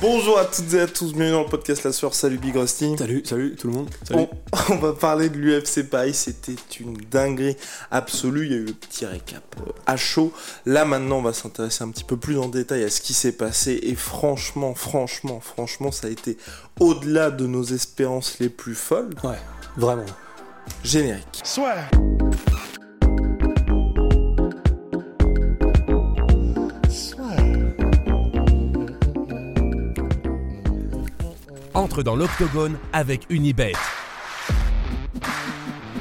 Bonjour à toutes et à tous, bienvenue dans le podcast La Soeur, salut Big Rusty. Salut, salut tout le monde. Salut. On, on va parler de l'UFC Paris, c'était une dinguerie absolue, il y a eu le petit récap euh, à chaud. Là maintenant on va s'intéresser un petit peu plus en détail à ce qui s'est passé et franchement, franchement, franchement ça a été au-delà de nos espérances les plus folles. Ouais, vraiment. Générique. Soit. Entre dans l'octogone avec Unibet.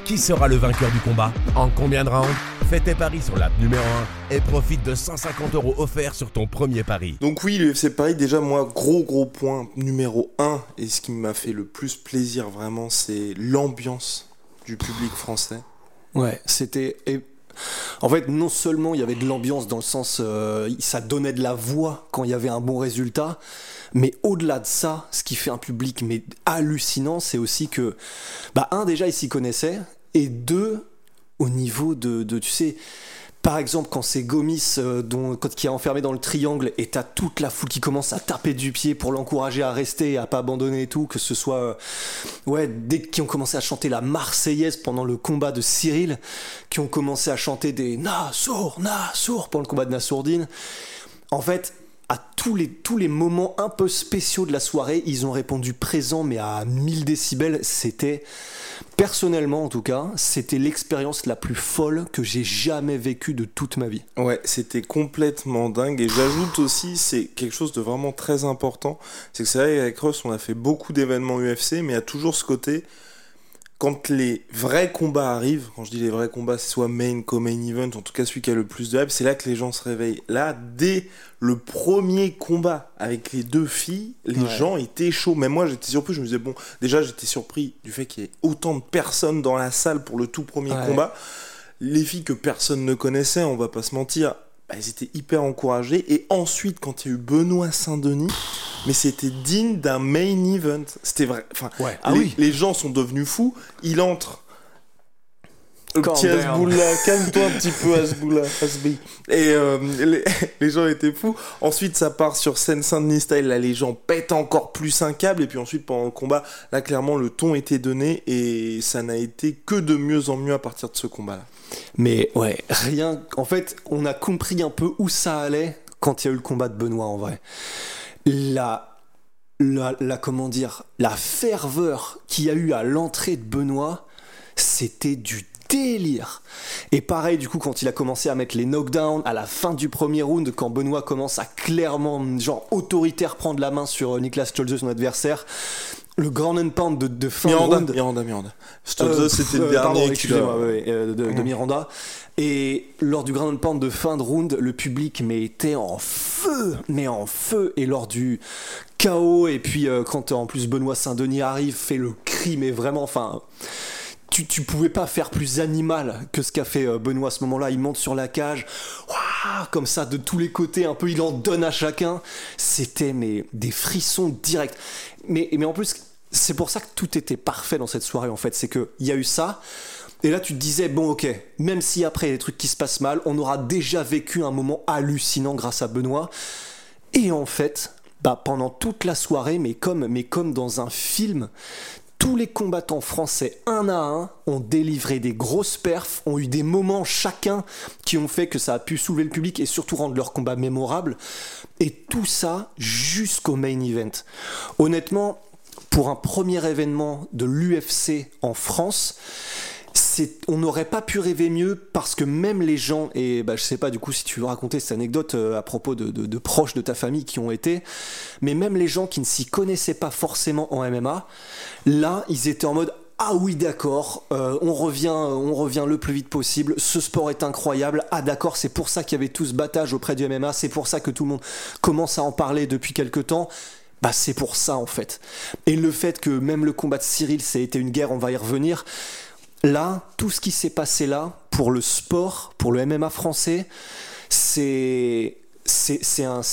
Qui sera le vainqueur du combat En combien de rounds Fais tes paris sur l'app numéro 1 et profite de 150 euros offerts sur ton premier pari. Donc oui, l'UFC Paris, déjà moi, gros gros point numéro 1, et ce qui m'a fait le plus plaisir vraiment, c'est l'ambiance du public français. Ouais, c'était. En fait, non seulement il y avait de l'ambiance dans le sens, euh, ça donnait de la voix quand il y avait un bon résultat, mais au-delà de ça, ce qui fait un public mais hallucinant, c'est aussi que, bah un déjà ils s'y connaissaient, et deux au niveau de tu sais. Par exemple, quand c'est Gomis euh, dont, quand, qui est enfermé dans le triangle et t'as toute la foule qui commence à taper du pied pour l'encourager à rester et à pas abandonner et tout, que ce soit, euh, ouais, dès qu'ils ont commencé à chanter la Marseillaise pendant le combat de Cyril, qui ont commencé à chanter des Nassour, Nassour pendant le combat de Nassourdine. En fait, à tous les, tous les moments un peu spéciaux de la soirée, ils ont répondu présent, mais à 1000 décibels. C'était, personnellement en tout cas, c'était l'expérience la plus folle que j'ai jamais vécue de toute ma vie. Ouais, c'était complètement dingue. Et j'ajoute aussi, c'est quelque chose de vraiment très important. C'est que c'est vrai qu'avec Russ, on a fait beaucoup d'événements UFC, mais il y a toujours ce côté. Quand les vrais combats arrivent, quand je dis les vrais combats, c'est soit main comme main event, en tout cas celui qui a le plus de hype, c'est là que les gens se réveillent. Là, dès le premier combat avec les deux filles, les Ouais. gens étaient chauds. Même moi, j'étais surpris. Je me disais, bon, déjà, j'étais surpris du fait qu'il y ait autant de personnes dans la salle pour le tout premier Ouais. combat. Les filles que personne ne connaissait, on va pas se mentir, bah, elles étaient hyper encouragées. Et ensuite, quand il y a eu Benoît Saint-Denis, mais c'était digne d'un main event. C'était vrai. Enfin, Ouais. Ah les, oui. les gens sont devenus fous. Il entre. Le petit down. Hasboula, calme-toi un petit peu, Hasboula, Hasbi. Et euh, les, les gens étaient fous. Ensuite, ça part sur scène Saint-Denis style. Là, les gens pètent encore plus un câble. Et puis ensuite, pendant le combat, là, clairement, le ton était donné. Et ça n'a été que de mieux en mieux à partir de ce combat-là. Mais ouais, rien. En fait, on a compris un peu où ça allait quand il y a eu le combat de Benoît en vrai. La, la, la comment dire, la ferveur qu'il y a eu à l'entrée de Benoît, c'était du délire. Et pareil, du coup, quand il a commencé à mettre les knockdowns à la fin du premier round, quand Benoît commence à clairement, genre autoritaire, prendre la main sur euh, Niklas Stolze, son adversaire, le grand and pound de, de fin de round. Miranda, Miranda. Euh, c'était le euh, dernier. excusez-moi, ouais, ouais, euh, de, de Miranda. Et lors du Grand Pound de fin de round, le public mais était en feu, mais en feu. Et lors du chaos, et puis euh, quand en plus Benoît Saint-Denis arrive, fait le cri, mais vraiment, enfin. Tu, pouvais pas faire plus animal que ce qu'a fait euh, Benoît à ce moment-là. Il monte sur la cage, comme ça, de tous les côtés, un peu, il en donne à chacun. C'était des frissons directs. Mais, en plus, c'est pour ça que tout était parfait dans cette soirée, en fait. C'est qu'il y a eu ça. Et là, tu te disais, bon, ok, même si après il y a des trucs qui se passent mal, on aura déjà vécu un moment hallucinant grâce à Benoît. Et en fait, bah, pendant toute la soirée, mais comme dans un film, tous les combattants français, un à un, ont délivré des grosses perfs, ont eu des moments chacun qui ont fait que ça a pu soulever le public et surtout rendre leur combat mémorable. Et tout ça jusqu'au main event. Honnêtement, pour un premier événement de l'UFC en France, on n'aurait pas pu rêver mieux parce que même les gens, et bah, je sais pas du coup si tu veux raconter cette anecdote euh, à propos de, proches de ta famille qui ont été, mais même les gens qui ne s'y connaissaient pas forcément en MMA, là ils étaient en mode ah oui d'accord, euh, on revient, on revient le plus vite possible. Ce sport est incroyable. Ah d'accord, c'est pour ça qu'il y avait tout ce battage auprès du MMA. C'est pour ça que tout le monde commence à en parler depuis quelque temps. Bah c'est pour ça en fait. Et le fait que même le combat de Cyril, ça a été une guerre, on va y revenir. Là, tout ce qui s'est passé là pour le sport, pour le MMA français, c'est c'est un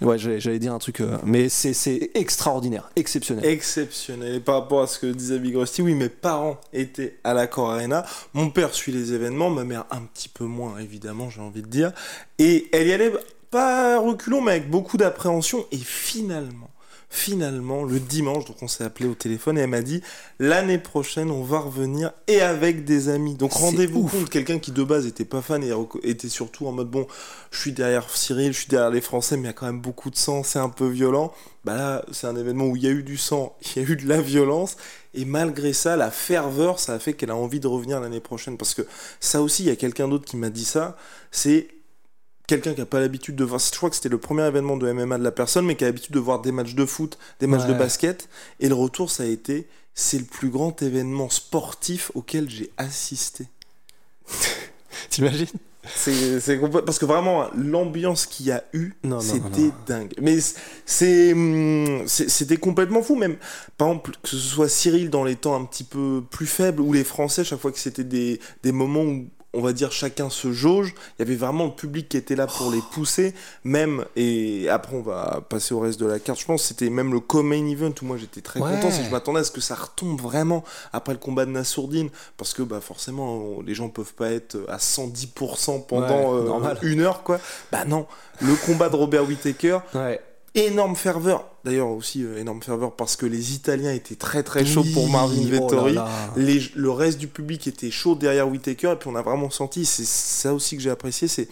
Ouais, j'allais dire un truc, euh, mais c'est extraordinaire, exceptionnel. Exceptionnel. Et par rapport à ce que disait Big Rusty, oui, mes parents étaient à l'accord Arena. Mon père suit les événements, ma mère un petit peu moins, évidemment, j'ai envie de dire. Et elle y allait pas reculons, mais avec beaucoup d'appréhension. Et finalement, finalement, le dimanche, donc on s'est appelé au téléphone et elle m'a dit l'année prochaine, on va revenir et avec des amis. Donc rendez-vous compte, quelqu'un qui de base était pas fan et était surtout en mode bon, je suis derrière Cyril, je suis derrière les Français, mais il y a quand même beaucoup de sang, c'est un peu violent. Bah là, c'est un événement où il y a eu du sang, il y a eu de la violence, et malgré ça, la ferveur, ça a fait qu'elle a envie de revenir l'année prochaine. Parce que ça aussi, il y a quelqu'un d'autre qui m'a dit ça, c'est quelqu'un qui n'a pas l'habitude de voir, je crois que c'était le premier événement de MMA de la personne, mais qui a l'habitude de voir des matchs de foot, des matchs de basket, et le retour, ça a été, c'est le plus grand événement sportif auquel j'ai assisté. T'imagines? C'est parce que vraiment l'ambiance qu'il y a eu c'était dingue. Mais c'est hum, c'était complètement fou même par exemple que ce soit Cyril dans les temps un petit peu plus faibles ou les Français chaque fois que c'était des, des moments où on va dire chacun se jauge. Il y avait vraiment le public qui était là pour les pousser, même et après on va passer au reste de la carte. Je pense c'était même le co-main event où moi j'étais très content, si je m'attendais à ce que ça retombe vraiment après le combat de Nassourdine, parce que bah forcément les gens peuvent pas être à 110% pendant euh, une heure quoi. Bah non, le combat de Robert Whittaker. Ouais énorme ferveur. D'ailleurs aussi euh, énorme ferveur parce que les Italiens étaient très très chauds pour Marvin oh Vettori. le reste du public était chaud derrière Whitaker et puis on a vraiment senti, c'est ça aussi que j'ai apprécié, c'est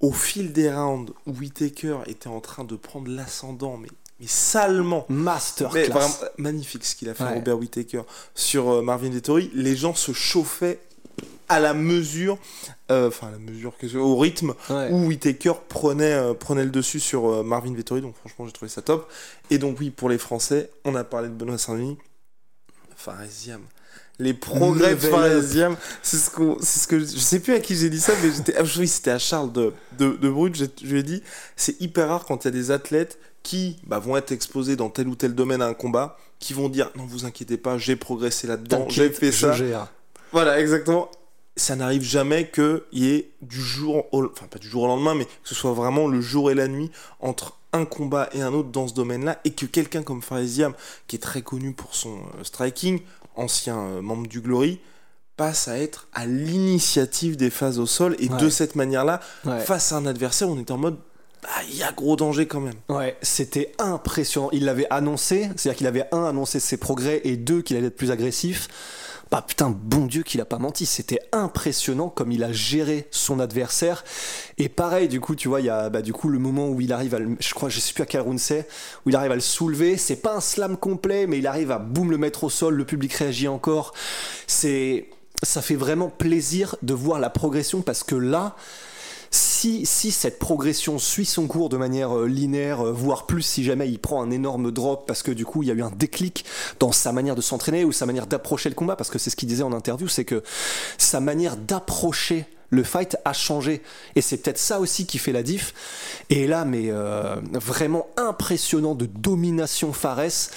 au fil des rounds où Whitaker était en train de prendre l'ascendant, mais mais salement. Master magnifique ce qu'il a fait Robert Whitaker sur euh, Marvin Vettori. Les gens se chauffaient à la mesure, euh, enfin à la mesure, au rythme où Whitaker prenait, euh, prenait le dessus sur euh, Marvin Vettori. Donc franchement, j'ai trouvé ça top. Et donc oui, pour les Français, on a parlé de Benoît Saint-Denis. Faresiam. Les progrès de c'est ce, ce que je sais plus à qui j'ai dit ça, mais j'étais, ah, oui, c'était à Charles de, de, de Brut. Je, lui ai dit, c'est hyper rare quand il y a des athlètes qui bah, vont être exposés dans tel ou tel domaine à un combat, qui vont dire non vous inquiétez pas, j'ai progressé là-dedans, j'ai fait ça. Voilà, exactement ça n'arrive jamais qu'il y ait du jour, au, enfin pas du jour au lendemain, mais que ce soit vraiment le jour et la nuit entre un combat et un autre dans ce domaine-là, et que quelqu'un comme Faresiam, qui est très connu pour son euh, striking, ancien euh, membre du Glory, passe à être à l'initiative des phases au sol, et de cette manière-là, face à un adversaire, on est en mode bah, il y a gros danger quand même. Ouais, c'était impressionnant. Il l'avait annoncé, c'est-à-dire qu'il avait un annoncé ses progrès et deux qu'il allait être plus agressif. Bah putain, bon Dieu qu'il a pas menti. C'était impressionnant comme il a géré son adversaire. Et pareil, du coup, tu vois, il y a bah, du coup le moment où il arrive à le, je crois, je sais plus à quel round c'est, où il arrive à le soulever. C'est pas un slam complet, mais il arrive à boum le mettre au sol. Le public réagit encore. C'est, ça fait vraiment plaisir de voir la progression parce que là, si, cette progression suit son cours de manière euh, linéaire, euh, voire plus si jamais il prend un énorme drop parce que du coup il y a eu un déclic dans sa manière de s'entraîner ou sa manière d'approcher le combat, parce que c'est ce qu'il disait en interview, c'est que sa manière d'approcher le fight a changé. Et c'est peut-être ça aussi qui fait la diff. Et là, mais euh, vraiment impressionnant de domination Fares.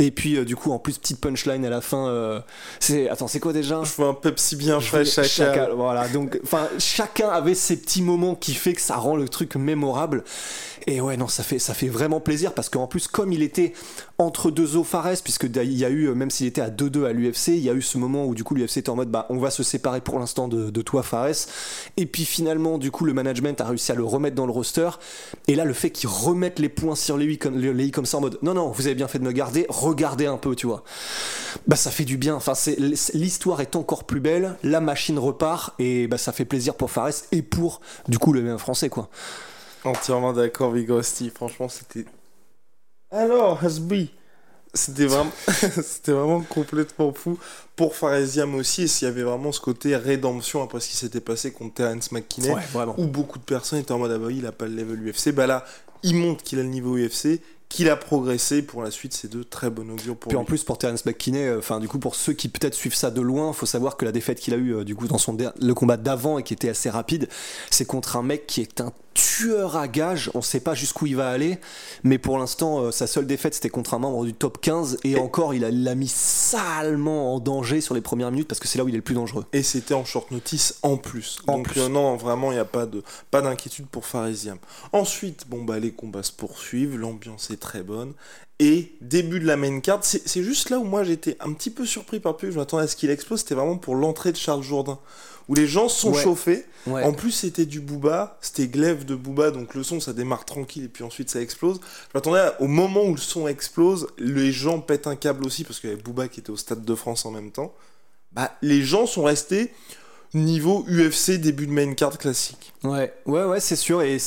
Et puis euh, du coup en plus petite punchline à la fin. Euh, c'est attends c'est quoi déjà Je veux un Pepsi bien frais chacun. Voilà donc enfin chacun avait ses petits moments qui fait que ça rend le truc mémorable. Et ouais non ça fait ça fait vraiment plaisir parce qu'en plus comme il était entre deux eaux Fares puisque il y a eu même s'il était à 2-2 à l'UFC il y a eu ce moment où du coup l'UFC était en mode bah on va se séparer pour l'instant de, de toi Fares. Et puis finalement du coup le management a réussi à le remettre dans le roster. Et là le fait qu'il remette les points sur les comme, les comme ça en mode non non vous avez bien fait de me garder regarder un peu, tu vois. Bah ça fait du bien. Enfin, c'est l'histoire est encore plus belle, la machine repart et bah ça fait plaisir pour Fares et pour du coup le même français quoi. Entièrement d'accord, Vigosti. Franchement, c'était. Alors, Hasbi. C'était vraiment, c'était vraiment complètement fou pour Faresiam aussi. Et s'il y avait vraiment ce côté rédemption après ce qui s'était passé contre Terence McKinney, où beaucoup de personnes étaient en mode ah bah il a pas le level UFC. Bah là, il montre qu'il a le niveau UFC qu'il a progressé. Pour la suite, c'est de très bon augure pour Puis lui. en plus pour Terence McKinney, euh, enfin du coup pour ceux qui peut-être suivent ça de loin, faut savoir que la défaite qu'il a eu euh, du coup dans son le combat d'avant et qui était assez rapide, c'est contre un mec qui est un tueur à gage. On sait pas jusqu'où il va aller, mais pour l'instant euh, sa seule défaite c'était contre un membre du top 15 et, encore il l'a mis salement en danger sur les premières minutes parce que c'est là où il est le plus dangereux. Et c'était en short notice en plus. En Donc plus. euh, non, vraiment, il n'y a pas de pas d'inquiétude pour Faresiam. Ensuite, bon bah les combats se poursuivent, l'ambiance est très bonne. Et début de la main card, c'est juste là où moi j'étais un petit peu surpris par public, je m'attendais à ce qu'il explose, c'était vraiment pour l'entrée de Charles Jourdain. Où les gens se sont Ouais. chauffés. Ouais. En plus, c'était du Booba, c'était glaive de Booba, donc le son ça démarre tranquille et puis ensuite ça explose. Je m'attendais au moment où le son explose, les gens pètent un câble aussi parce qu'il y avait Booba qui était au Stade de France en même temps. Bah, les gens sont restés niveau UFC début de main card classique. Ouais, ouais, ouais, c'est sûr. Et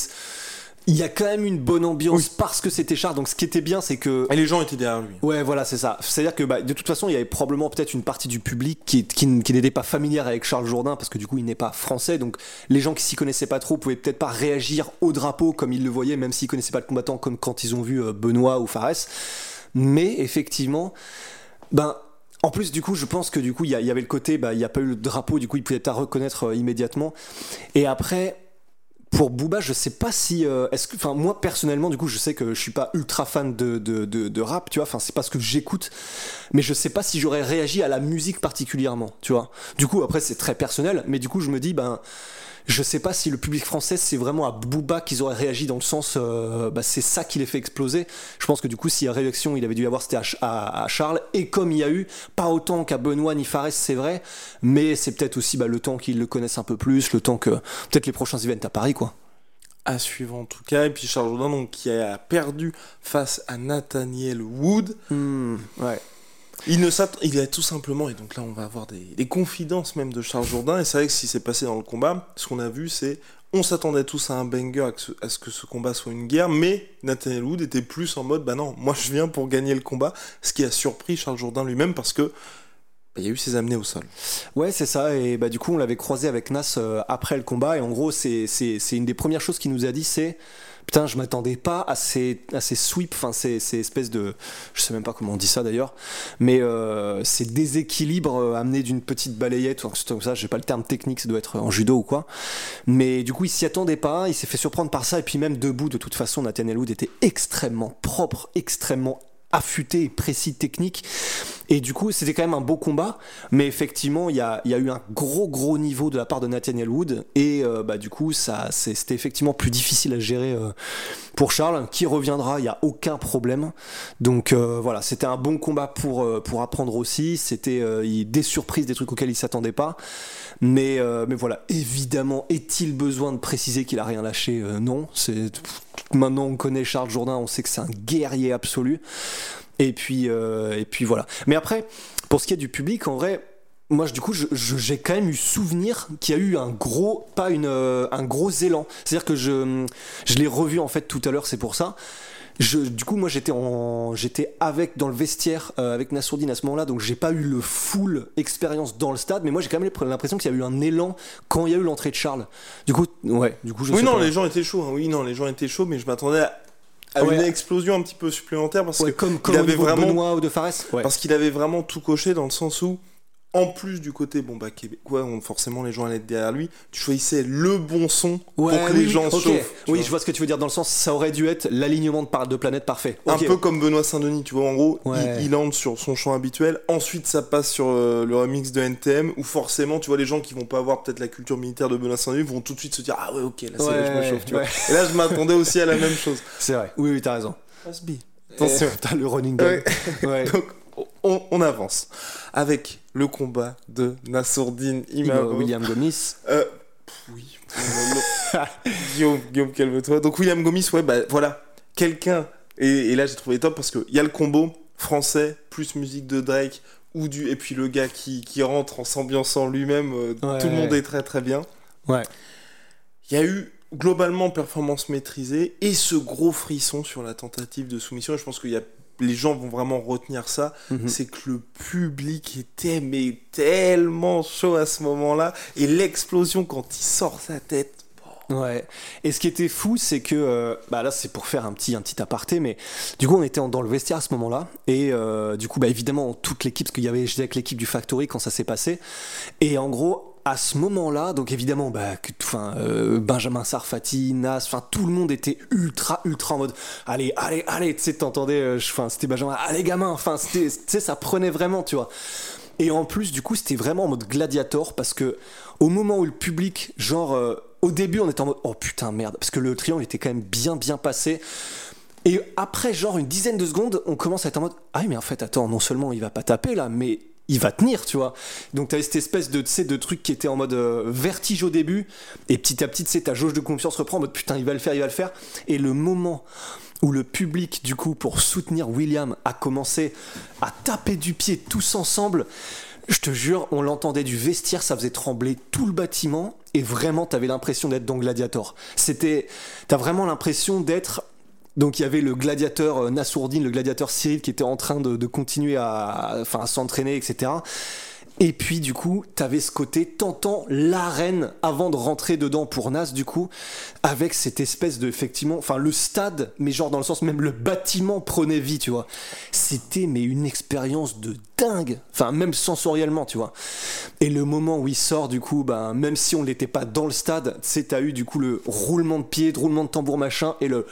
il y a quand même une bonne ambiance Oui. parce que c'était Charles. Donc ce qui était bien, c'est que Et les gens étaient derrière lui. Ouais, voilà, c'est ça. C'est-à-dire que bah, de toute façon, il y avait probablement peut-être une partie du public qui, qui, n- qui n'était pas familière avec Charles Jourdain parce que du coup, il n'est pas français. Donc, les gens qui s'y connaissaient pas trop pouvaient peut-être pas réagir au drapeau comme ils le voyaient, même s'ils connaissaient pas le combattant, comme quand ils ont vu euh, Benoît ou Fares. Mais effectivement, ben. En plus, du coup, je pense que du coup, il y, a- il y avait le côté, bah, il n'y a pas eu le drapeau, du coup, il pouvait pas reconnaître euh, immédiatement. Et après, pour Booba, je sais pas si. euh, enfin, moi personnellement, du coup, je sais que je suis pas ultra fan de, de, de, de rap, tu vois. Enfin, c'est pas ce que j'écoute, mais je sais pas si j'aurais réagi à la musique particulièrement, tu vois. Du coup, après, c'est très personnel, mais du coup, je me dis, ben. Je sais pas si le public français c'est vraiment à Booba qu'ils auraient réagi dans le sens euh, bah, c'est ça qui les fait exploser. Je pense que du coup s'il y a réaction il avait dû y avoir c'était à, Ch- à- à Charles et comme il y a eu pas autant qu'à Benoît ni Fares c'est vrai mais c'est peut-être aussi bah, le temps qu'ils le connaissent un peu plus le temps que peut-être les prochains events à Paris quoi. À suivre en tout cas. Et puis Charles Jourdain, donc, qui a perdu face à Nathaniel Wood. ouais. Il ne il a tout simplement, et donc là on va avoir des, des confidences même de Charles Jourdain, et c'est vrai que ce qui s'est passé dans le combat, ce qu'on a vu c'est, on s'attendait tous à un banger, à, ce, à ce que ce combat soit une guerre, mais Nathaniel Wood était plus en mode, bah non, moi je viens pour gagner le combat, ce qui a surpris Charles Jourdain lui-même parce que bah, il y a eu ses amenés au sol. Ouais, c'est ça. Et bah, du coup, on l'avait croisé avec Nas euh, après le combat. Et en gros, c'est, c'est, c'est une des premières choses qu'il nous a dit c'est Putain, je m'attendais pas à ces, sweeps, enfin, ces, ces espèces de. Je sais même pas comment on dit ça d'ailleurs. Mais euh, ces déséquilibres euh, amenés d'une petite balayette ou comme ça. J'ai pas le terme technique, ça doit être en judo ou quoi. Mais du coup, il s'y attendait pas. Il s'est fait surprendre par ça. Et puis, même debout, de toute façon, Nathaniel Wood était extrêmement propre, extrêmement affûté précis technique. Et du coup, c'était quand même un beau combat, mais effectivement, il y a, y a eu un gros gros niveau de la part de Nathaniel Wood, et euh, bah, du coup, ça, c'est- c'était effectivement plus difficile à gérer euh, pour Charles, qui reviendra, il n'y a aucun problème. Donc euh, voilà, c'était un bon combat pour, euh, pour apprendre aussi, c'était euh, des surprises, des trucs auxquels il s'attendait pas. Mais, mais voilà, évidemment, est-il besoin de préciser qu'il a rien lâché? Non, c'est maintenant on connaît Charles Jourdain, on sait que c'est un guerrier absolu. Et puis, euh, et puis voilà. Mais après, pour ce qui est du public, en vrai, moi, du coup, je- je- j'ai quand même eu souvenir qu'il y a eu un gros, pas une, euh, un gros élan. C'est-à-dire que je, je l'ai revu en fait tout à l'heure, c'est pour ça. Je, du coup, moi, j'étais en, j'étais avec dans le vestiaire euh, avec Nassourdine à ce moment-là, donc j'ai pas eu le full expérience dans le stade, mais moi, j'ai quand même l'impression qu'il y a eu un élan quand il y a eu l'entrée de Charles. Du coup, ouais, du coup, je oui, sais non, pas. les gens étaient chauds. hein. Oui, non, les gens étaient chauds, mais je m'attendais à, à Ouais. une explosion un petit peu supplémentaire parce Ouais, que comme, comme il avait vraiment Benoît ou de Fares. Ouais. parce qu'il avait vraiment tout coché dans le sens où en plus du côté bon bah québécois on- forcément les gens allaient être derrière lui tu choisissais le bon son Ouais, pour que oui, les gens chauffent Oui, vois. je vois ce que tu veux dire dans le sens, ça aurait dû être l'alignement de, par- de planètes parfait. un peu comme Benoît Saint-Denis tu vois en gros Ouais. il, il entre sur son chant habituel ensuite ça passe sur euh, le remix de NTM où forcément tu vois les gens qui vont pas avoir peut-être la culture militaire de Benoît Saint-Denis vont tout de suite se dire ah ouais ok là c'est là je me Ouais, chauffe tu vois ouais. et là je m'attendais aussi à la même chose C'est vrai. Oui, oui, t'as raison. Attention. T'as le running. Ouais. Donc, on, on avance avec le combat de Nassourdine Imavov. William Gomis. Euh, oui. Guillaume, Guillaume, calme-toi. Donc William Gomis, ouais, bah voilà, quelqu'un. Et, et là, j'ai trouvé top parce qu'il y a le combo français plus musique de Drake ou du et puis le gars qui, qui rentre en s'ambiançant lui-même. euh, Ouais. tout le monde est très très bien. Ouais. Il y a eu globalement performance maîtrisée et ce gros frisson sur la tentative de soumission. Et je pense qu'il y a les gens vont vraiment retenir ça, Mhm. c'est que le public était mais tellement chaud à ce moment-là et l'explosion quand il sort sa tête. Ouais. Et ce qui était fou, c'est que, euh, bah là, c'est pour faire un petit, un petit aparté, mais du coup, on était dans le vestiaire à ce moment-là, et euh, du coup, bah évidemment, toute l'équipe, parce qu'il y avait, j'étais avec l'équipe du Factory quand ça s'est passé, et en gros, à ce moment-là, donc évidemment, bah, euh, Benjamin Sarfati, Nas, enfin, tout le monde était ultra, ultra en mode, allez, allez, allez, tu sais, t'entendais, enfin, c'était Benjamin, allez, gamin, enfin, tu sais, ça prenait vraiment, tu vois. Et en plus, du coup, c'était vraiment en mode gladiator parce que au moment où le public, genre, euh, au début, on était en mode oh putain merde, parce que le triangle était quand même bien bien passé. Et après, genre une dizaine de secondes, on commence à être en mode ah mais en fait, attends, non seulement il va pas taper là, mais il va tenir, tu vois. Donc t'avais cette espèce de, de truc qui était en mode euh, vertige au début, et petit à petit, tu sais, ta jauge de confiance reprend en mode putain, il va le faire, il va le faire. Et le moment où le public, du coup, pour soutenir William, a commencé à taper du pied tous ensemble. Je te jure, on l'entendait du vestiaire, ça faisait trembler tout le bâtiment, et vraiment, t'avais l'impression d'être dans Gladiator. C'était, t'as vraiment l'impression d'être donc il y avait le gladiateur euh, Nassourdine, le gladiateur Cyril qui était en train de, continuer à, s'entraîner, etc. Et puis du coup, t'avais ce côté tentant l'arène avant de rentrer dedans pour Nas du coup, avec cette espèce de effectivement, enfin le stade, mais genre dans le sens même le bâtiment prenait vie, tu vois. C'était mais une expérience de dingue, enfin même sensoriellement, tu vois. Et le moment où il sort du coup, ben même si on n'était pas dans le stade, c'est t'as eu du coup le roulement de pied, le roulement de tambour machin et le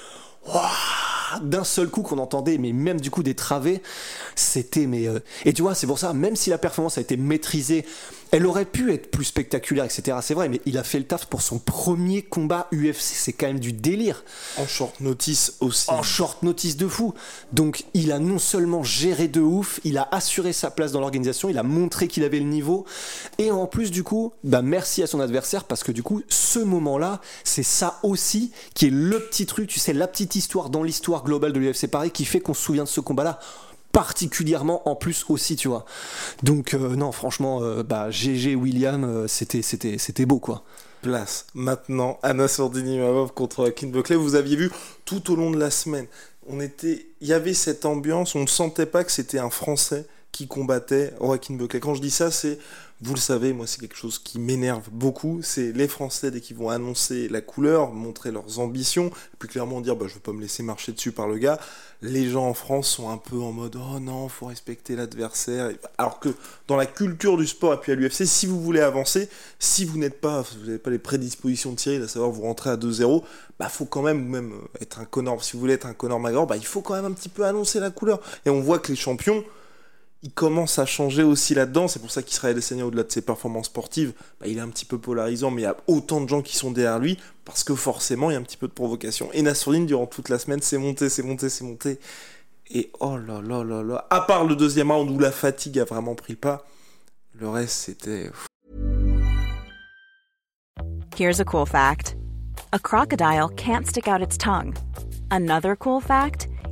d'un seul coup qu'on entendait, mais même du coup des travées, c'était mais euh, et tu vois c'est pour ça même si la performance a été maîtrisée elle aurait pu être plus spectaculaire, etc. C'est vrai, mais il a fait le taf pour son premier combat UFC. C'est quand même du délire. En short notice aussi. En short notice de fou. Donc, il a non seulement géré de ouf, il a assuré sa place dans l'organisation, il a montré qu'il avait le niveau. Et en plus, du coup, bah, merci à son adversaire parce que du coup, ce moment-là, c'est ça aussi qui est le petit truc, tu sais, la petite histoire dans l'histoire globale de l'UFC Paris qui fait qu'on se souvient de ce combat-là particulièrement en plus aussi, tu vois. Donc euh, non, franchement, euh, bah GG William, euh, c'était c'était c'était beau quoi. Place maintenant Anna Sordini Mavov contre Joaquin Buckley. Vous aviez vu tout au long de la semaine, on était, il y avait cette ambiance, on ne sentait pas que c'était un Français qui combattait Joaquin Buckley. Quand je dis ça, c'est vous le savez, moi c'est quelque chose qui m'énerve beaucoup, c'est les Français dès qu'ils vont annoncer la couleur, montrer leurs ambitions, puis clairement dire bah, je veux pas me laisser marcher dessus par le gars, les gens en France sont un peu en mode oh non, faut respecter l'adversaire. Alors que dans la culture du sport et puis à l'UFC, si vous voulez avancer, si vous n'êtes pas, vous n'avez pas les prédispositions de Thierry, à savoir vous rentrer à 2-0, bah faut quand même, même être un connard, si vous voulez être un connard magre, bah il faut quand même un petit peu annoncer la couleur. Et on voit que les champions, il commence à changer aussi là-dedans. C'est pour ça qu'Israël Adesanya, au-delà de ses performances sportives, bah, il est un petit peu polarisant, mais il y a autant de gens qui sont derrière lui, parce que forcément, il y a un petit peu de provocation. Et Nassourdine, durant toute la semaine, c'est monté, c'est monté, c'est monté. Et oh là là là là, à part le deuxième round où la fatigue a vraiment pris le pas, le reste, c'était... Here's a cool fact. A crocodile can't stick out its tongue. Another cool fact...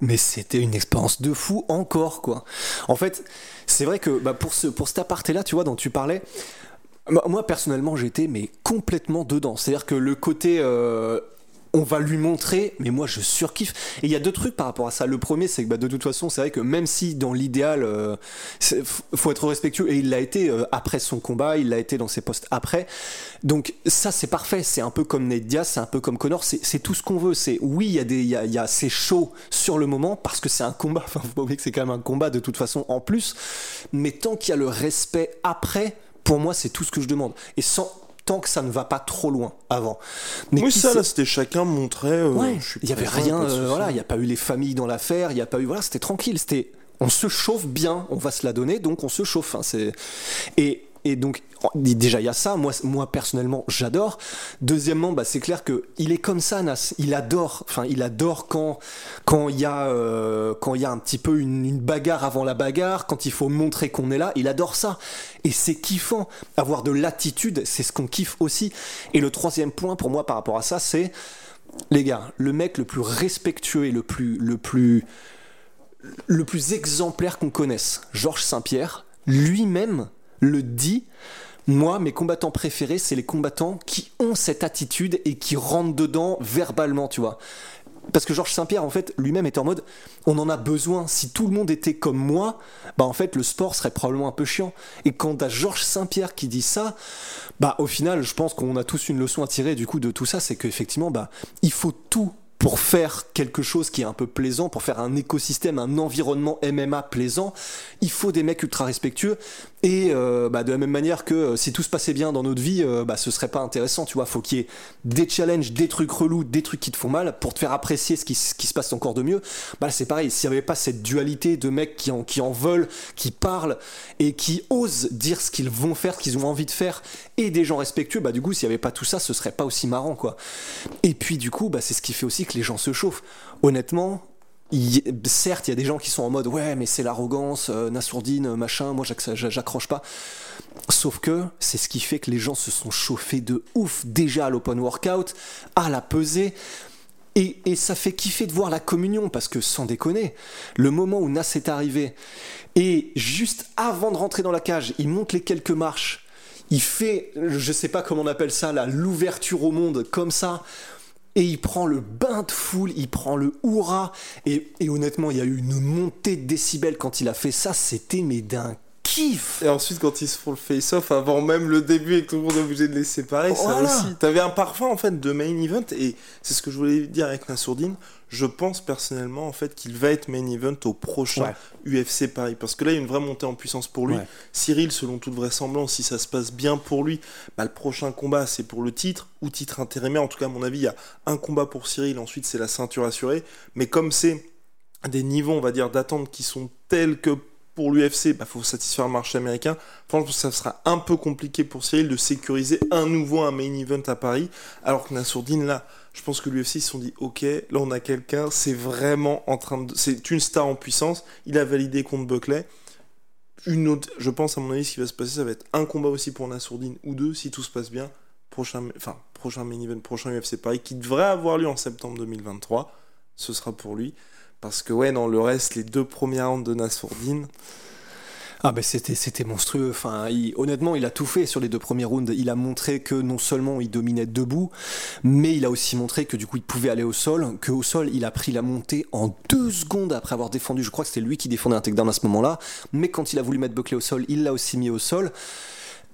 mais c'était une expérience de fou encore quoi. En fait, c'est vrai que bah, pour ce pour cet aparté là, tu vois, dont tu parlais, moi personnellement j'étais mais complètement dedans. C'est-à-dire que le côté euh, on va lui montrer, mais moi je surkiffe. Et il y a deux trucs par rapport à ça. Le premier, c'est que bah, de toute façon, c'est vrai que même si dans l'idéal, euh, faut être respectueux, et il l'a été euh, après son combat, il l'a été dans ses postes après. Donc ça, c'est parfait. C'est un peu comme Ned Diaz, c'est un peu comme Connor. C'est tout ce qu'on veut. C'est oui, il y a des, y c'est chaud sur le moment parce que c'est un combat. Enfin, faut pas oublier que c'est quand même un combat de toute façon en plus. Mais tant qu'il y a le respect après, pour moi, c'est tout ce que je demande. Et sans tant que ça ne va pas trop loin avant. Mais oui, ça, là, c'était chacun montrait. Euh, il y avait rien, euh, voilà, il n'y a pas eu les familles dans l'affaire, il n'y a pas eu, voilà, c'était tranquille, c'était, on se chauffe bien, on va se la donner, donc on se chauffe. Hein, c'est et et donc, déjà, il y a ça. Moi, personnellement, j'adore. Deuxièmement, bah, c'est clair que il est comme ça, Nas. Il adore. Enfin, il adore quand quand il y a euh, un petit peu une, bagarre avant la bagarre, quand il faut montrer qu'on est là. Il adore ça. Et c'est kiffant. Avoir de l'attitude, c'est ce qu'on kiffe aussi. Et le troisième point pour moi par rapport à ça, c'est les gars, le mec le plus respectueux et le plus, le plus, le plus exemplaire qu'on connaisse, Georges Saint-Pierre, lui-même le dit. Moi, mes combattants préférés, c'est les combattants qui ont cette attitude et qui rentrent dedans verbalement, tu vois parce que Georges Saint-Pierre, en fait, lui-même est en mode, on en a besoin. Si tout le monde était comme moi, bah en fait, le sport serait probablement un peu chiant. Et quand à Georges Saint-Pierre qui dit ça, bah au final, je pense qu'on a tous une leçon à tirer du coup de tout ça, c'est qu'effectivement, bah il faut tout pour faire quelque chose qui est un peu plaisant, pour faire un écosystème, un environnement MMA plaisant, il faut des mecs ultra respectueux. Et euh, bah, de la même manière que euh, si tout se passait bien dans notre vie, euh, bah, ce serait pas intéressant, tu vois. Faut qu'il y ait des challenges, des trucs relous, des trucs qui te font mal pour te faire apprécier ce qui, se passe encore de mieux. Bah, c'est pareil. S'il n'y avait pas cette dualité de mecs qui en, qui en veulent, qui parlent et qui osent dire ce qu'ils vont faire, ce qu'ils ont envie de faire, et des gens respectueux, bah, du coup, s'il n'y avait pas tout ça, ce serait pas aussi marrant, quoi. Et puis, du coup, bah, c'est ce qui fait aussi que gens se chauffent. Honnêtement, certes, il y a des gens qui sont en mode ouais, mais c'est l'arrogance, euh, machin, moi j'accroche pas. Sauf que c'est ce qui fait que les gens se sont chauffés de ouf déjà à l'open workout, à la pesée. Et, et, ça fait kiffer de voir la communion parce que sans déconner, le moment où Nas est arrivé et juste avant de rentrer dans la cage, il monte les quelques marches, il fait, je sais pas comment on appelle ça, l'ouverture au monde comme ça, et il prend le bain de foule, il prend le hurrah, et, honnêtement, il y a eu une montée de décibels quand il a fait ça, c'était mais d'un kiff Et ensuite, quand ils se font le face-off, avant même le début et que tout le monde est obligé de les séparer, ça aussi. T'avais un parfum en fait de main event, et c'est ce que je voulais dire avec Nassourdine je pense personnellement en fait qu'il va être main event au prochain UFC Paris parce que là il y a une vraie montée en puissance pour lui. Cyril, selon toute vraisemblance, si ça se passe bien pour lui, bah, le prochain combat c'est pour le titre ou titre intérimaire. En tout cas, à mon avis, il y a un combat pour Cyril, ensuite c'est la ceinture assurée. Mais comme c'est des niveaux, on va dire, d'attente qui sont tels que pour l'UFC, il bah, faut satisfaire le marché américain. Franchement, ça sera un peu compliqué pour Cyril de sécuriser un nouveau un main event à Paris, alors que Nassourdine, là, je pense que l'UFC, ils se sont dit, ok, là on a quelqu'un, c'est vraiment en train de... C'est une star en puissance, il a validé contre Buckley. Une autre, je pense à mon avis, ce qui va se passer, ça va être un combat aussi pour Nassourdine ou deux, si tout se passe bien. Prochain, enfin, prochain main event, prochain UFC Paris, qui devrait avoir lieu en septembre 2023. Ce sera pour lui. Parce que ouais, dans le reste, les deux premières rounds de Nassourdine. Ah ben c'était monstrueux. Enfin, honnêtement, il a tout fait sur les deux premiers rounds. Il a montré que non seulement il dominait debout, mais il a aussi montré que du coup il pouvait aller au sol. Que au sol, il a pris la montée en deux secondes après avoir défendu. Je crois que c'était lui qui défendait un takedown à ce moment-là. Mais quand il a voulu mettre Buckley au sol, il l'a aussi mis au sol.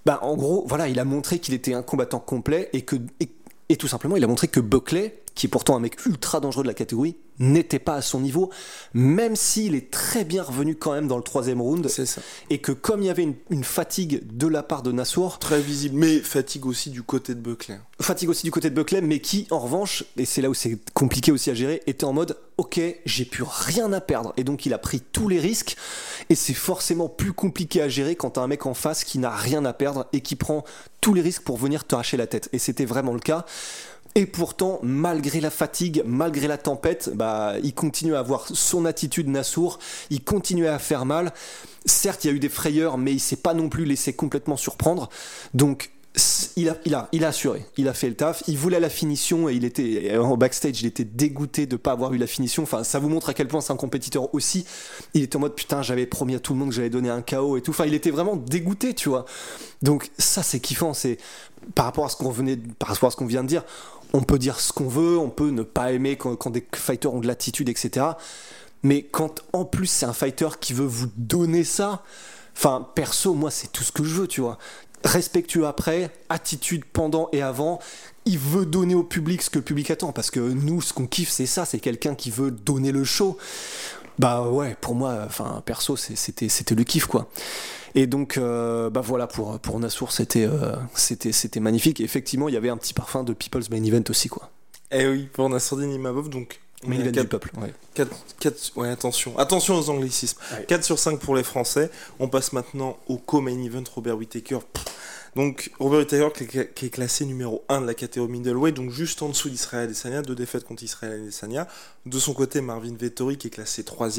Bah en gros, voilà, il a montré qu'il était un combattant complet et que et tout simplement, il a montré que Buckley, qui est pourtant un mec ultra dangereux de la catégorie, n'était pas à son niveau, même s'il est très bien revenu quand même dans le troisième round. C'est ça. Et que comme il y avait une, fatigue de la part de Nassour. Très visible, mais fatigue aussi du côté de Buckley. Fatigue aussi du côté de Buckley, mais qui, en revanche, et c'est là où c'est compliqué aussi à gérer, était en mode ok, j'ai plus rien à perdre. Et donc il a pris tous les risques, et c'est forcément plus compliqué à gérer quand t'as un mec en face qui n'a rien à perdre et qui prend tous les risques pour venir t'arracher la tête. Et c'était vraiment le cas. Et pourtant, malgré la fatigue, malgré la tempête, bah, il continue à avoir son attitude Nassour, il continue à faire mal. Certes, il y a eu des frayeurs, mais il s'est pas non plus laissé complètement surprendre. Donc, il a, il, a, assuré, il a fait le taf, il voulait la finition et il était en backstage, il était dégoûté de pas avoir eu la finition. Enfin, ça vous montre à quel point c'est un compétiteur aussi. Il était en mode putain, j'avais promis à tout le monde que j'allais donner un KO et tout. Enfin, il était vraiment dégoûté, tu vois. Donc ça, c'est kiffant. C'est par rapport à ce qu'on venait, par rapport à ce qu'on vient de dire, on peut dire ce qu'on veut, on peut ne pas aimer quand, des fighters ont de l'attitude, etc. Mais quand en plus c'est un fighter qui veut vous donner ça, enfin perso, moi c'est tout ce que je veux, tu vois. Respectueux après, attitude pendant et avant, il veut donner au public ce que le public attend, parce que nous, ce qu'on kiffe, c'est ça, c'est quelqu'un qui veut donner le show. Bah ouais, pour moi, enfin perso, c'était c'était le kiff quoi. Et donc, euh, bah voilà, pour, pour Nassour, c'était euh, c'était c'était magnifique. effectivement, il y avait un petit parfum de People's Main Event aussi, quoi. Eh oui, pour Nassourdine Imavov, donc. Main Event du peuple, ouais. 4, ouais, attention, attention aux anglicismes. 4 sur 5 pour les Français. On passe maintenant au co-main event Robert Whittaker. Donc Robert Whittaker qui est, classé numéro 1 de la catégorie middleweight, donc juste en dessous d'Israël Adesanya, deux défaites contre Israël Adesanya. De son côté, Marvin Vettori qui est classé 3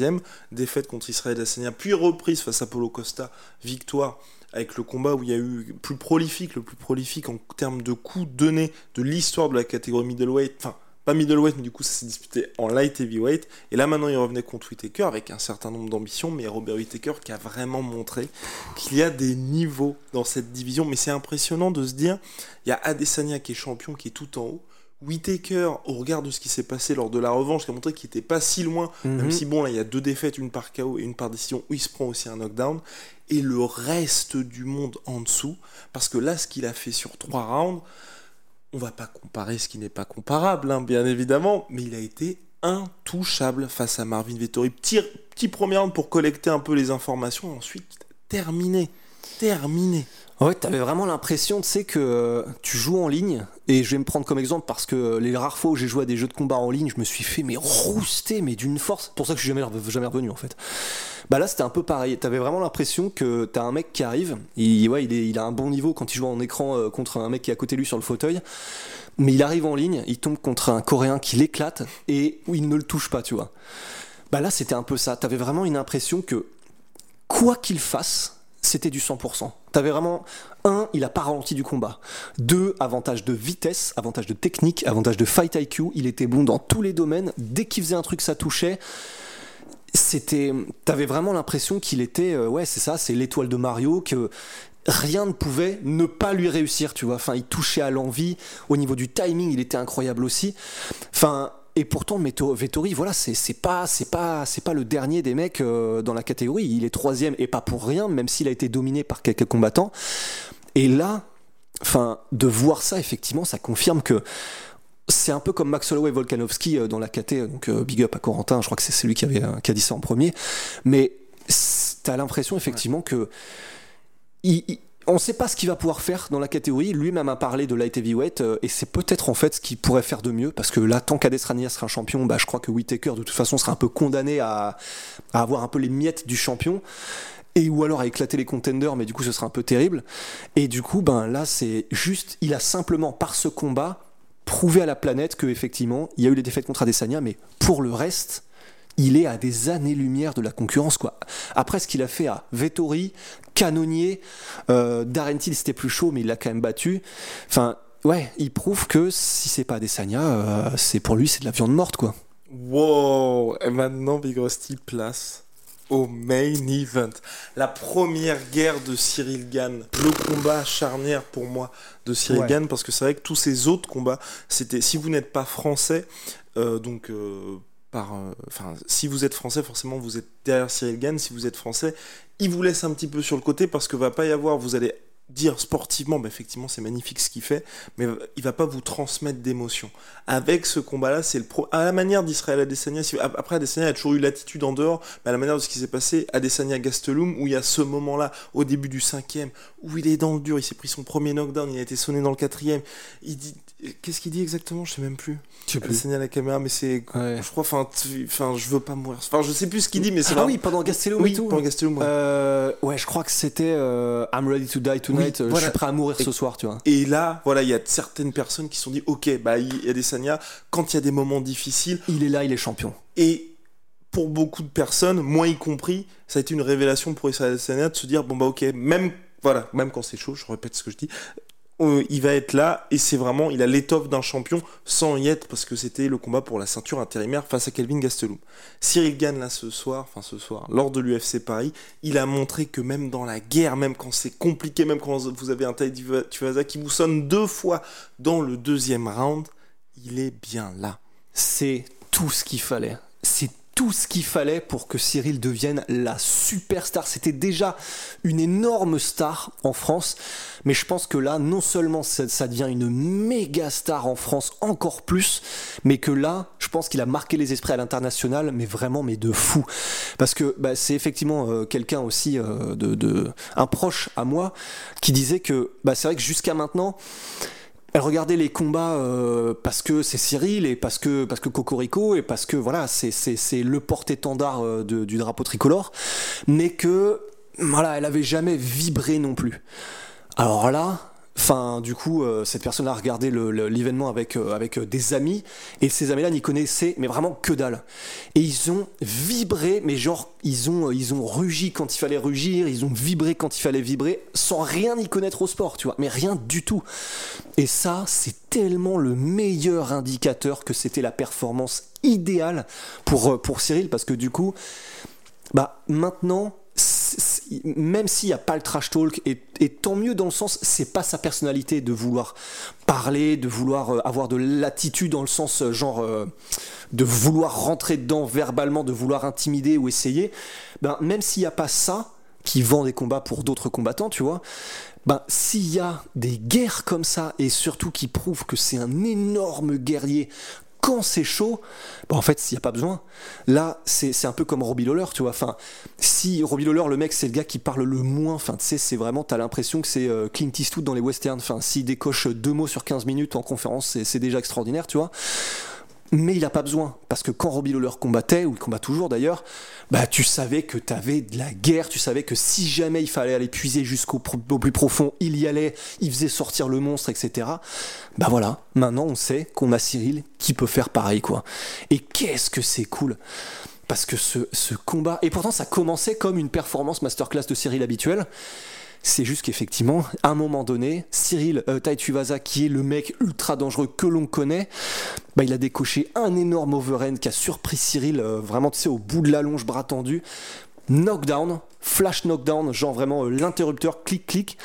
défaite contre Israël Adesanya, puis reprise face à Paulo Costa, victoire avec le combat où il y a eu plus prolifique, le plus prolifique en termes de coups donnés de l'histoire de la catégorie middleweight, enfin pas middleweight, mais du coup ça s'est disputé en light heavyweight. Et là maintenant il revenait contre Whitaker avec un certain nombre d'ambitions, mais Robert Whitaker qui a vraiment montré qu'il y a des niveaux dans cette division. Mais c'est impressionnant de se dire, il y a Adesanya qui est champion, qui est tout en haut. Whitaker, au regard de ce qui s'est passé lors de la revanche, qui a montré qu'il était pas si loin, même Mhm. si bon là il y a deux défaites, une par KO et une par décision, où il se prend aussi un knockdown, et le reste du monde en dessous, parce que là ce qu'il a fait sur trois rounds, on va pas comparer ce qui n'est pas comparable, hein, bien évidemment, mais il a été intouchable face à Marvin Vettori. Petit, petit premier round pour collecter un peu les informations, ensuite terminé, terminé. Ouais, t'avais vraiment l'impression, tu sais, que euh, tu joues en ligne, et je vais me prendre comme exemple parce que les rares fois où j'ai joué à des jeux de combat en ligne, je me suis fait mais rouster, mais d'une force. Pour ça que je suis jamais, jamais revenu en fait. Bah là, c'était un peu pareil. T'avais vraiment l'impression que t'as un mec qui arrive, il, ouais, il, a un bon niveau quand il joue en écran euh, contre un mec qui est à côté de lui sur le fauteuil, mais il arrive en ligne, il tombe contre un Coréen qui l'éclate et il ne le touche pas, tu vois. Bah là, c'était un peu ça. T'avais vraiment une impression que quoi qu'il fasse, c'était du 100%. T'avais vraiment, un, il a pas ralenti du combat. Deux, avantage de vitesse, avantage de technique, avantage de fight IQ. Il était bon dans tous les domaines. Dès qu'il faisait un truc, ça touchait. C'était, t'avais vraiment l'impression qu'il était, euh, ouais, c'est ça, c'est l'étoile de Mario, que rien ne pouvait ne pas lui réussir, tu vois. Enfin, il touchait à l'envie. Au niveau du timing, il était incroyable aussi. Et pourtant, Meto- Vettori, voilà, c'est pas, c'est pas, c'est pas le dernier des mecs euh, dans la catégorie. Il est troisième et pas pour rien, même s'il a été dominé par quelques combattants. Et là, enfin, de voir ça, effectivement, ça confirme que c'est un peu comme Max Holloway et Volkanovski euh, dans la KT, donc euh, big up à Corentin, je crois que c'est celui qui, avait, qui a dit ça en premier. Mais t'as l'impression effectivement que il- il- on ne sait pas ce qu'il va pouvoir faire dans la catégorie. Lui-même a parlé de light heavyweight euh, et c'est peut-être en fait ce qu'il pourrait faire de mieux parce que là, tant qu'Adesanya sera un champion, bah, je crois que Whitaker de toute façon sera un peu condamné à, à avoir un peu les miettes du champion et ou alors à éclater les contenders, mais du coup ce sera un peu terrible. Et du coup, ben là, c'est juste, il a simplement par ce combat prouvé à la planète que effectivement, il y a eu les défaites contre Adesanya, mais pour le reste, il est à des années-lumière de la concurrence. Quoi. Après ce qu'il a fait à Vettori, Canonnier, euh, Darren Till, c'était plus chaud, mais il l'a quand même battu. Enfin, ouais, il prouve que si c'est pas Adesanya, euh, c'est pour lui, c'est de la viande morte, quoi. Wow Et maintenant, Big Rusty place au main event. La première guerre de Cyril Gann. Le combat charnière pour moi de Cyril Ouais. Gann, parce que c'est vrai que tous ces autres combats, c'était si vous n'êtes pas français, euh, donc euh, euh, enfin, si vous êtes français, forcément vous êtes derrière Cyril Gann. Si vous êtes français, il vous laisse un petit peu sur le côté parce que va pas y avoir, vous allez dire sportivement, bah, effectivement c'est magnifique ce qu'il fait, mais il va pas vous transmettre d'émotion. Avec ce combat-là, c'est le pro. À la manière d'Israël Adesanya, si- après Adesanya a toujours eu l'attitude en dehors, mais à la manière de ce qui s'est passé, Adesanya Gastelum, où il y a ce moment-là, au début du cinquième, où il est dans le dur, il s'est pris son premier knockdown, il a été sonné dans le quatrième. Il dit, qu'est-ce qu'il dit exactement? Je sais même plus. Je sais Adesanya à la caméra, mais c'est, Ouais. je crois, enfin, tu- enfin, je veux pas mourir. Enfin, je sais plus ce qu'il dit, mais c'est Ah oui, pendant Gastelum oui, et tout. pendant Gastelum. ouais. Euh, ouais, je crois que c'était euh, I'm ready to die tonight. Oui, euh, voilà. Je suis prêt à mourir Et- ce soir, tu vois. Et là, voilà, il y a certaines personnes qui se sont dit, ok, bah, il y a des Sanya, quand il y a des moments difficiles, Il est là, il est champion. et pour beaucoup de personnes, moi y compris, ça a été une révélation pour Israël Adesanya de se dire, bon bah ok, même, voilà, même quand c'est chaud, je répète ce que je dis, euh, il va être là, et c'est vraiment, il a l'étoffe d'un champion sans y être, parce que c'était le combat pour la ceinture intérimaire face à Kelvin Gastelum. Cyril Gann, là, ce soir, enfin ce soir, lors de l'UFC Paris, il a montré que même dans la guerre, même quand c'est compliqué, même quand vous avez un Tai Tuivasa qui vous sonne deux fois dans le deuxième round, il est bien là. C'est tout ce qu'il fallait. C'est tout ce qu'il fallait pour que Cyril devienne la superstar. C'était déjà une énorme star en France, mais je pense que là, non seulement ça, devient une méga star en France encore plus, mais que là, je pense qu'il a marqué les esprits à l'international, mais vraiment, mais de fou. Parce que bah, c'est effectivement euh, quelqu'un aussi euh, de, de un proche à moi qui disait que bah, c'est vrai que jusqu'à maintenant. Elle regardait les combats euh, parce que c'est Cyril et parce que parce que Cocorico et parce que voilà c'est c'est le porte-étendard euh, du drapeau tricolore, mais que voilà elle avait jamais vibré non plus. Alors là, Enfin, du coup, euh, cette personne a regardé l'événement avec, euh, avec euh, des amis, et ces amis-là n'y connaissaient, mais vraiment que dalle. Et ils ont vibré, mais genre, ils ont, ils ont rugi quand il fallait rugir, ils ont vibré quand il fallait vibrer, sans rien y connaître au sport, tu vois, mais rien du tout. Et ça, c'est tellement le meilleur indicateur que c'était la performance idéale pour, pour Cyril, parce que du coup, bah maintenant, même s'il n'y a pas le trash talk, et, tant mieux dans le sens, c'est pas sa personnalité de vouloir parler, de vouloir euh, avoir de l'attitude dans le sens euh, genre euh, de vouloir rentrer dedans verbalement, de vouloir intimider ou essayer. Ben, même s'il n'y a pas ça, qui vend des combats pour d'autres combattants, tu vois. Ben, s'il y a des guerres comme ça, et surtout qui prouvent que c'est un énorme guerrier quand c'est chaud, bah en fait, il n'y a pas besoin. Là, c'est un peu comme Robbie Lawler, tu vois. Enfin, si Robbie Lawler, le mec, c'est le gars qui parle le moins, enfin, tu sais, c'est vraiment, t'as l'impression que c'est euh, Clint Eastwood dans les westerns. Enfin, s'il décoche deux mots sur 15 minutes en conférence, c'est déjà extraordinaire, tu vois. Mais il a pas besoin, parce que quand Robbie Lawler combattait, ou il combat toujours d'ailleurs, bah tu savais que tu avais de la guerre, tu savais que si jamais il fallait aller puiser jusqu'au plus profond, il y allait, il faisait sortir le monstre, etc. Bah voilà, maintenant on sait qu'on a Cyril qui peut faire pareil, quoi. Et qu'est-ce que c'est cool. Parce que ce, ce combat, et pourtant ça commençait comme une performance masterclass de Cyril habituelle, c'est juste qu'effectivement, à un moment donné, Cyril euh, qui est le mec ultra dangereux que l'on connaît, bah, il a décoché un énorme overhand qui a surpris Cyril, euh, vraiment, tu sais, au bout de la longe, bras tendu. Knockdown, flash knockdown, genre vraiment euh, l'interrupteur, clic-clic.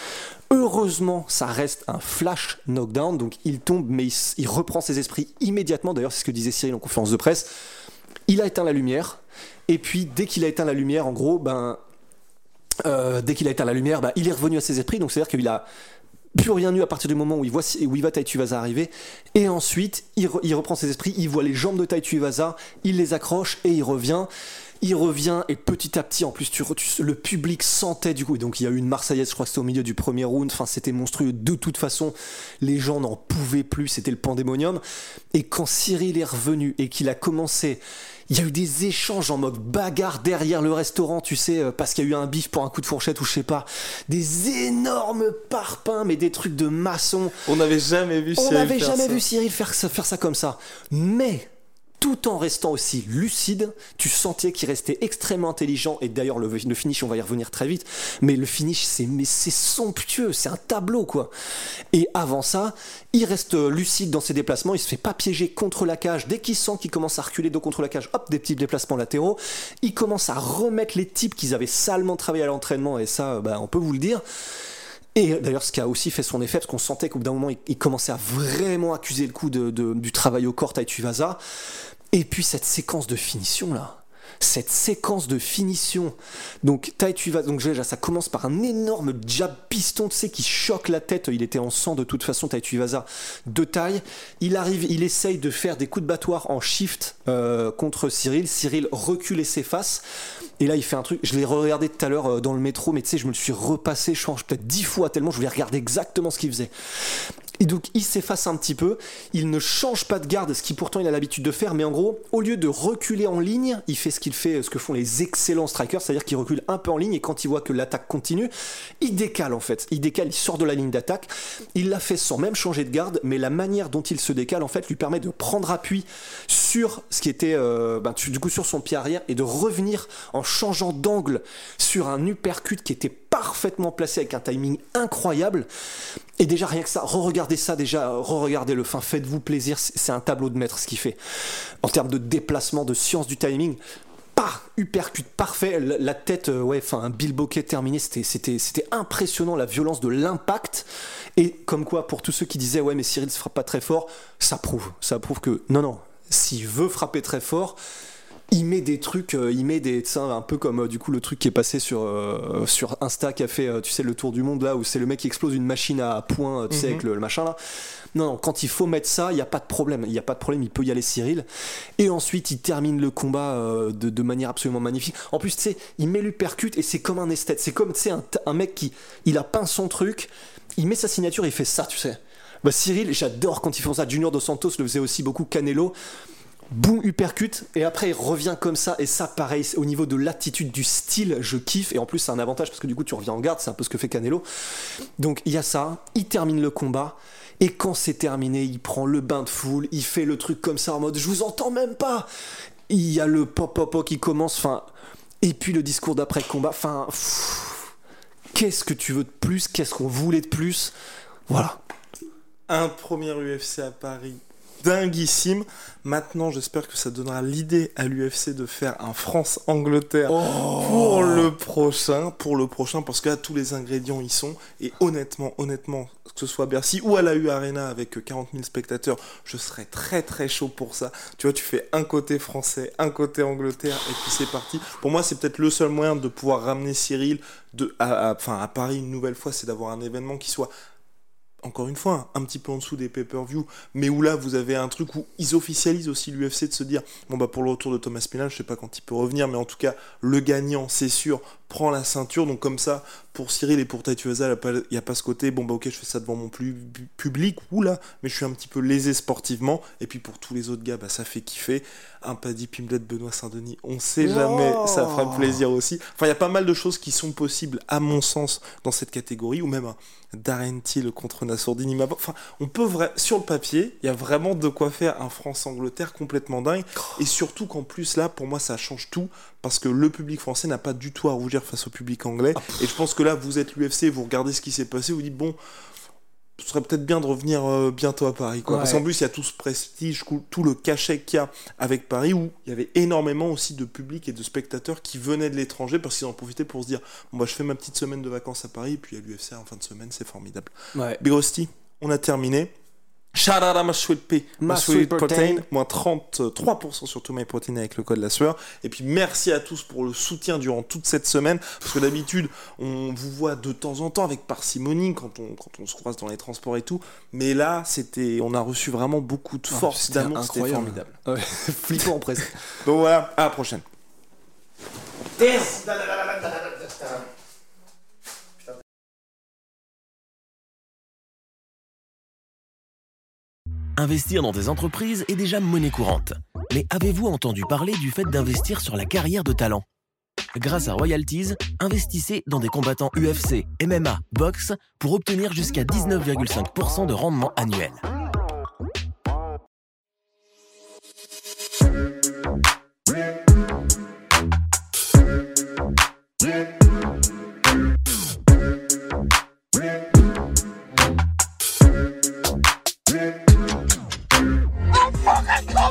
Heureusement, ça reste un flash knockdown, donc il tombe, mais il, il reprend ses esprits immédiatement. D'ailleurs, c'est ce que disait Cyril en conférence de presse. Il a éteint la lumière, et puis dès qu'il a éteint la lumière, en gros, ben, euh, dès qu'il a éteint la lumière, bah, il est revenu à ses esprits. Donc c'est-à-dire qu'il a plus rien eu à partir du moment où il voit où il va Tai Tuivasa arriver. Et ensuite, il, re- il reprend ses esprits, il voit les jambes de Tai Tuivasa, il les accroche et il revient. Il revient et petit à petit, en plus, tu- le public sentait du coup. Et donc il y a eu une Marseillaise, je crois que c'était au milieu du premier round. Enfin, c'était monstrueux. De toute façon, les gens n'en pouvaient plus. C'était le pandémonium. Et quand Cyril est revenu et qu'il a commencé, il y a eu des échanges en mode bagarre derrière le restaurant, tu sais, euh, parce qu'il y a eu un bif pour un coup de fourchette ou je sais pas. Des énormes parpaings, mais des trucs de maçon. On n'avait jamais vu On Cyril n'avait faire jamais ça. vu Cyril faire ça comme ça. Mais tout en restant aussi lucide, tu sentais qu'il restait extrêmement intelligent. Et d'ailleurs, le, le finish, on va y revenir très vite. Mais le finish, c'est mais c'est somptueux, c'est un tableau quoi. Et avant ça, il reste euh, lucide dans ses déplacements. Il se fait pas piéger contre la cage. Dès qu'il sent qu'il commence à reculer dos contre la cage, hop, des petits déplacements latéraux. Il commence à remettre les types qu'ils avaient salement travaillé à l'entraînement. Et ça, euh, bah, on peut vous le dire. Et d'ailleurs, ce qui a aussi fait son effet, parce qu'on sentait qu'au bout d'un moment, il, commençait à vraiment accuser le coup de, du travail au corps Tai Tuivasa. Et puis cette séquence de finition là. Cette séquence de finition. Donc Tai Tuivasa, donc déjà ça commence par un énorme jab piston, tu sais, qui choque la tête. Il était en sang de toute façon, Tai Tuivasa, de taille. Il arrive, il essaye de faire des coups de battoir en shift euh, contre Cyril. Cyril recule et s'efface. Et là, il fait un truc. Je l'ai regardé tout à l'heure euh, dans le métro, mais tu sais, je me suis repassé, je pense, peut-être dix fois tellement je voulais regarder exactement ce qu'il faisait. Et donc, il s'efface un petit peu. Il ne change pas de garde, ce qui pourtant il a l'habitude de faire. Mais en gros, au lieu de reculer en ligne, il fait ce qu'il fait, ce que font les excellents strikers, c'est-à-dire qu'il recule un peu en ligne et quand il voit que l'attaque continue, il décale en fait. Il décale, il sort de la ligne d'attaque. Il l'a fait sans même changer de garde, mais la manière dont il se décale en fait lui permet de prendre appui sur ce qui était euh, ben, du coup sur son pied arrière et de revenir en changeant d'angle sur un uppercut qui était parfaitement placé avec un timing incroyable. Et déjà, rien que ça, re-regardez ça déjà, re-regardez le fin, faites-vous plaisir, c'est un tableau de maître ce qu'il fait. En termes de déplacement, de science du timing, pas uppercut parfait, la, tête, euh, ouais, enfin un Bill terminé, c'était impressionnant la violence de l'impact. Et comme quoi, pour tous ceux qui disaient, ouais, mais Cyril se frappe pas très fort, ça prouve, ça prouve que non, non, s'il veut frapper très fort, il met des trucs, euh, il met des, un peu comme euh, du coup le truc qui est passé sur euh, sur Insta qui a fait, euh, tu sais, le tour du monde là où c'est le mec qui explose une machine à points, euh, tu sais, avec le, le machin là. Non, non, quand il faut mettre ça, il n'y a pas de problème, il n'y a pas de problème, il peut y aller Cyril. Et ensuite, il termine le combat euh, de, de manière absolument magnifique. En plus, tu sais, il met l'uppercut et c'est comme un esthète, c'est comme, tu sais, un, un mec qui, il a peint son truc, il met sa signature, il fait ça, tu sais. Bah, Cyril, j'adore quand ils font ça. Junior Dos Santos le faisait aussi beaucoup, Canelo boum, uppercut, et après il revient comme ça, et ça pareil, au niveau de l'attitude, du style, je kiffe, et en plus c'est un avantage parce que du coup tu reviens en garde, c'est un peu ce que fait Canelo. Donc il y a ça, il termine le combat, et quand c'est terminé, il prend le bain de foule, il fait le truc comme ça en mode je vous entends même pas. Il y a le pop pop pop qui commence, et puis le discours d'après combat, enfin, qu'est-ce que tu veux de plus, qu'est-ce qu'on voulait de plus, voilà. Un premier UFC à Paris dinguissime. Maintenant, j'espère que ça donnera l'idée à l'UFC de faire un France-Angleterre Oh. pour le prochain, pour le prochain, parce que là, tous les ingrédients y sont. Et honnêtement, honnêtement, que ce soit à Bercy ou à la U Arena avec 40 000 spectateurs, je serais très très chaud pour ça. Tu vois, tu fais un côté français, un côté Angleterre, et puis c'est parti. Pour moi, c'est peut-être le seul moyen de pouvoir ramener Cyril de, à, à- enfin, à Paris une nouvelle fois, c'est d'avoir un événement qui soit encore une fois, un petit peu en dessous des pay-per-view, mais où là vous avez un truc où ils officialisent aussi l'UFC de se dire bon bah pour le retour de Thomas Pinal, je sais pas quand il peut revenir, mais en tout cas le gagnant, c'est sûr, prend la ceinture, donc comme ça pour Cyril et pour Taituasa, il n'y a pas ce côté bon bah ok je fais ça devant mon plus public, oula, mais je suis un petit peu lésé sportivement, et puis pour tous les autres gars, bah ça fait kiffer, un Paddy Pimblett, Benoît Saint-Denis, on sait jamais, ça fera plaisir aussi. Enfin il y a pas mal de choses qui sont possibles à mon sens dans cette catégorie, ou même un Darren Till contre Nassourdine Imavov. Enfin, on peut vrai... sur le papier, il y a vraiment de quoi faire un France-Angleterre complètement dingue. Et surtout qu'en plus là, pour moi, ça change tout parce que le public français n'a pas du tout à rougir face au public anglais. Et je pense que là, vous êtes l'UFC, vous regardez ce qui s'est passé, vous dites bon. Ce serait peut-être bien de revenir euh, bientôt à Paris. Quoi. Ouais. Parce qu'en plus, il y a tout ce prestige, tout le cachet qu'il y a avec Paris, où il y avait énormément aussi de public et de spectateurs qui venaient de l'étranger parce qu'ils en profitaient pour se dire Bon, bah, je fais ma petite semaine de vacances à Paris, et puis à l'UFC en fin de semaine, c'est formidable. Ouais. Big Rusty, on a terminé. Shout out à ma sweet pea, ma Ma sweet protein, protein. moins 33% sur tout my protein avec le code la sueur. Et puis merci à tous pour le soutien durant toute cette semaine, parce que d'habitude on vous voit de temps en temps avec parcimonie quand on, quand on se croise dans les transports et tout, mais là c'était, on a reçu vraiment beaucoup de force, C'était d'amour, c'était formidable. Ouais, Flippant presque. Donc voilà, à la prochaine. Investir dans des entreprises est déjà monnaie courante. Mais avez-vous entendu parler du fait d'investir sur la carrière de talent? Grâce à Royalties, investissez dans des combattants UFC, MMA, boxe pour obtenir jusqu'à 19,5% de rendement annuel.